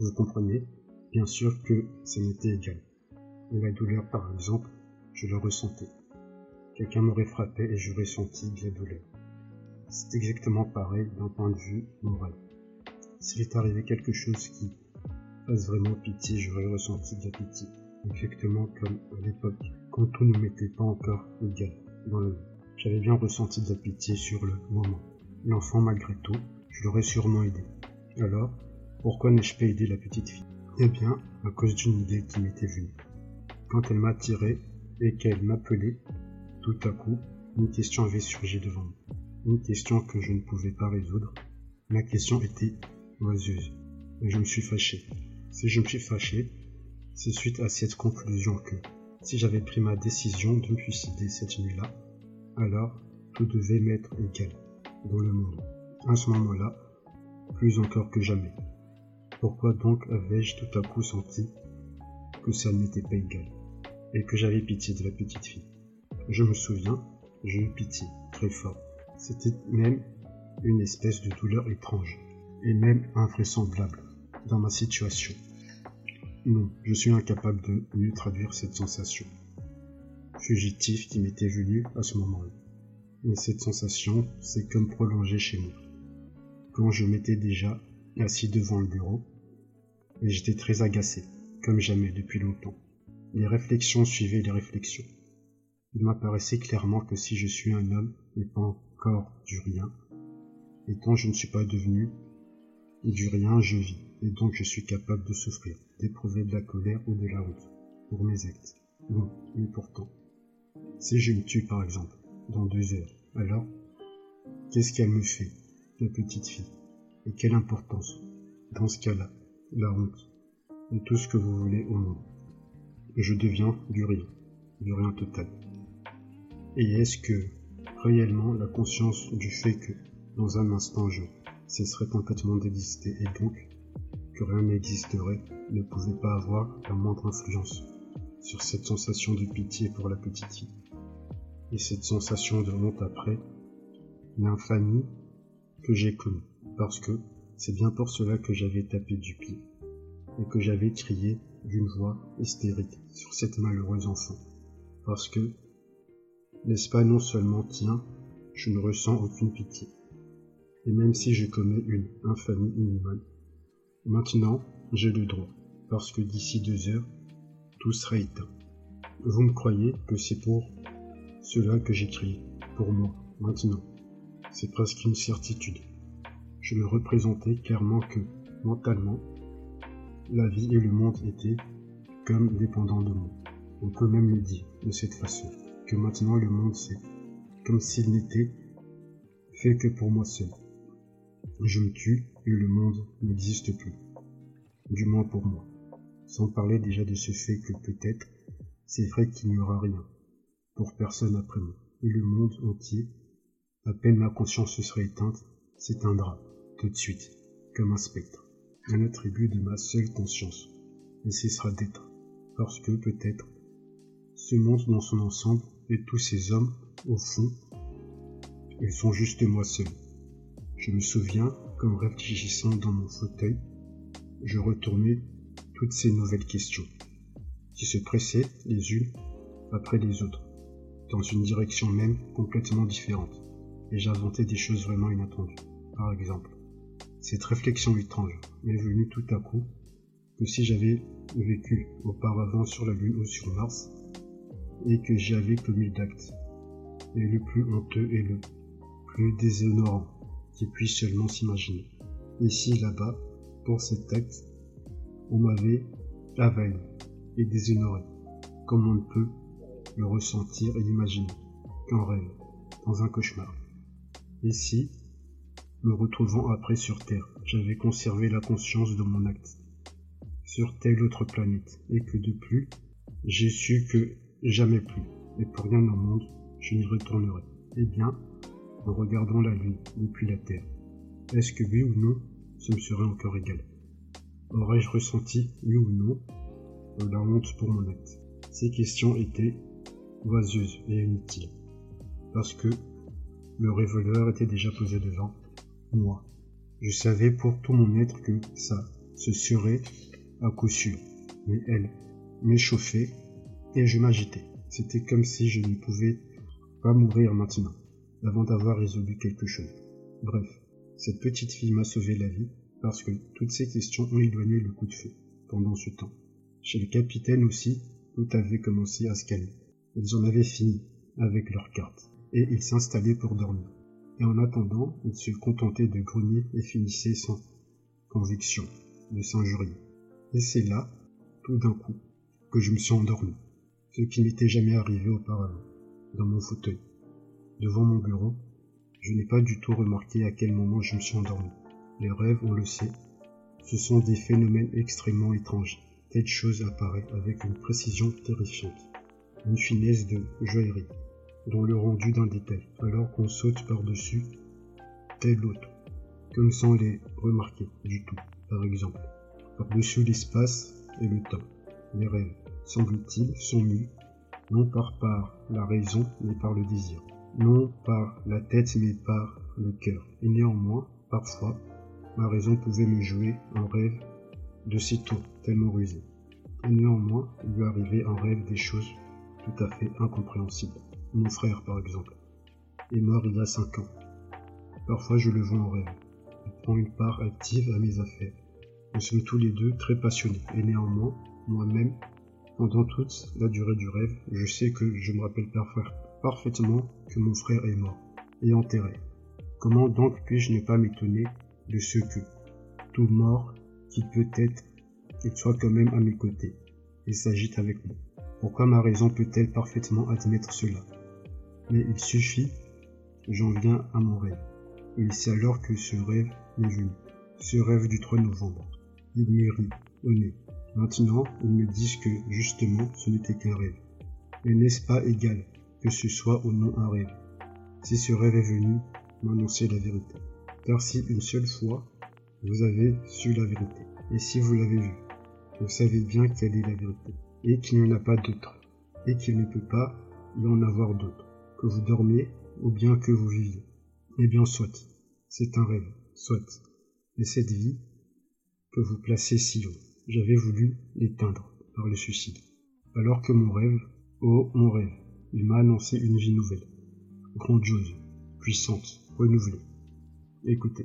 Vous comprenez? Bien sûr que ça m'était égal. Et la douleur, par exemple, je le ressentais. Quelqu'un m'aurait frappé et j'aurais senti de la douleur. C'est exactement pareil d'un point de vue moral. S'il est arrivé quelque chose qui fasse vraiment pitié, j'aurais ressenti de la pitié. Exactement comme à l'époque, quand tout ne m'était pas encore égal dans le J'avais bien ressenti de la pitié sur le moment. L'enfant, malgré tout, je l'aurais sûrement aidé. Alors, pourquoi n'ai-je pas aidé la petite fille? Eh bien, à cause d'une idée qui m'était venue. Quand elle m'a tiré et qu'elle m'appelait, tout à coup, une question avait surgi devant moi. Une question que je ne pouvais pas résoudre. La question était oiseuse. Et je me suis fâché. Si je me suis fâché, c'est suite à cette conclusion que, si j'avais pris ma décision de me suicider cette nuit-là, alors tout devait m'être égal dans le monde. À ce moment-là, plus encore que jamais. Pourquoi donc avais-je tout à coup senti que ça ne m'était pas égal et que j'avais pitié de la petite fille? Je me souviens, j'ai eu pitié, très fort. C'était même une espèce de douleur étrange et même invraisemblable dans ma situation. Non, je suis incapable de mieux traduire cette sensation fugitif qui m'était venu à ce moment-là. Mais cette sensation s'est comme prolongée chez moi. Quand je m'étais déjà assis devant le bureau, et j'étais très agacé, comme jamais depuis longtemps. Les réflexions suivaient les réflexions. Il m'apparaissait clairement que si je suis un homme et pas encore du rien, et tant je ne suis pas devenu du rien, je vis, et donc je suis capable de souffrir, d'éprouver de la colère ou de la honte pour mes actes. Bon, mais pourtant, si je me tue par exemple, dans deux heures, alors, qu'est-ce qu'elle me fait, la petite fille? Et quelle importance, dans ce cas-là, la honte, et tout ce que vous voulez au monde Je deviens du rien, du rien total. Et est-ce que, réellement, la conscience du fait que, dans un instant, je cesserais complètement d'exister et donc que rien n'existerait ne pouvait pas avoir la moindre influence sur cette sensation de pitié pour la petite fille et cette sensation de honte après l'infamie que j'ai connue parce que c'est bien pour cela que j'avais tapé du pied et que j'avais crié d'une voix hystérique sur cette malheureuse enfant parce que n'est-ce pas non seulement tiens je ne ressens aucune pitié et même si je commets une infamie inhumaine maintenant j'ai le droit parce que d'ici deux heures tout sera éteint. Vous me croyez que c'est pour cela que j'écris, pour moi, maintenant. C'est presque une certitude. Je me représentais clairement que, mentalement, la vie et le monde étaient comme dépendants de moi. On peut même le dire de cette façon, que maintenant le monde c'est comme s'il n'était fait que pour moi seul. Je me tue et le monde n'existe plus. Du moins pour moi sans parler déjà de ce fait que peut-être c'est vrai qu'il n'y aura rien pour personne après moi, et le monde entier, à peine ma conscience se sera éteinte, s'éteindra tout de suite, comme un spectre, un attribut de ma seule conscience, et cessera d'être, parce que peut-être ce monde dans son ensemble et tous ces hommes, au fond, ils sont juste moi seul. Je me souviens, comme réfléchissant dans mon fauteuil, je retournais toutes ces nouvelles questions, qui se pressaient les unes après les autres, dans une direction même complètement différente, et j'inventais des choses vraiment inattendues. Par exemple, cette réflexion étrange m'est venue tout à coup que si j'avais vécu auparavant sur la Lune ou sur Mars, et que j'y avais commis d'actes, et le plus honteux et le plus déshonorant qui puisse seulement s'imaginer. Ici, là-bas, pour cet acte, on m'avait avalé et déshonoré, comme on ne peut le ressentir et l'imaginer qu'en rêve, dans un cauchemar. Et si, me retrouvant après sur Terre, j'avais conservé la conscience de mon acte, sur telle autre planète, et que de plus, j'ai su que jamais plus, et pour rien au monde, je n'y retournerai. Eh bien, en regardant la Lune depuis la Terre, est-ce que oui ou non, ce me serait encore égal? Aurais-je ressenti, oui ou non, la honte pour mon acte? Ces questions étaient oiseuses et inutiles, parce que le revolver était déjà posé devant moi. Je savais pour tout mon être que ça, Ce serait à coup sûr. Mais elle m'échauffait et je m'agitais. C'était comme si je ne pouvais pas mourir maintenant, avant d'avoir résolu quelque chose. Bref, cette petite fille m'a sauvé la vie parce que toutes ces questions ont éloigné le coup de feu pendant ce temps. Chez le capitaine aussi, tout avait commencé à se calmer. Ils en avaient fini avec leurs cartes et ils s'installaient pour dormir. Et en attendant, ils se contentaient de grogner et finissaient sans conviction de s'injurier. Et c'est là, tout d'un coup, que je me suis endormi, ce qui n'était jamais arrivé auparavant, dans mon fauteuil, devant mon bureau. Je n'ai pas du tout remarqué à quel moment je me suis endormi. Les rêves, on le sait, ce sont des phénomènes extrêmement étranges. Telle chose apparaît avec une précision terrifiante, une finesse de joaillerie, dans le rendu d'un détail, alors qu'on saute par-dessus tel autre, comme sans les remarquer du tout, par exemple, par-dessus l'espace et le temps. Les rêves, semble-t-il, sont mus, non par, par la raison, mais par le désir, non par la tête, mais par le cœur. Et néanmoins, parfois, ma raison pouvait me jouer un rêve de tours, tellement rusé. Et néanmoins, il lui arrivait en rêve des choses tout à fait incompréhensibles. Mon frère, par exemple, est mort il y a cinq ans. Parfois, je le vois en rêve. Il prend une part active à mes affaires. Nous sommes tous les deux très passionnés, et néanmoins, moi-même, pendant toute la durée du rêve, je sais que je me rappelle parfaitement que mon frère est mort et enterré. Comment donc puis-je ne pas m'étonner de ce que, tout mort, qui peut-être qu'il soit quand même à mes côtés et s'agite avec moi? Pourquoi ma raison peut-elle parfaitement admettre cela? Mais il suffit, j'en viens à mon rêve. Et c'est alors que ce rêve est venu. Ce rêve du 3 novembre. Il m'est ri, au nez. Maintenant, ils me disent que, justement, ce n'était qu'un rêve. Mais n'est-ce pas égal que ce soit ou non un rêve? Si ce rêve est venu m'annoncer la vérité. Car si une seule fois, vous avez su la vérité, et si vous l'avez vue, vous savez bien quelle est la vérité, et qu'il n'y en a pas d'autre, et qu'il ne peut pas y en avoir d'autre que vous dormiez ou bien que vous viviez. Eh bien, soit. C'est un rêve, soit. Et cette vie que vous placez si haut, j'avais voulu l'éteindre par le suicide. Alors que mon rêve, oh mon rêve, il m'a annoncé une vie nouvelle, grandiose, puissante, renouvelée. Écoutez.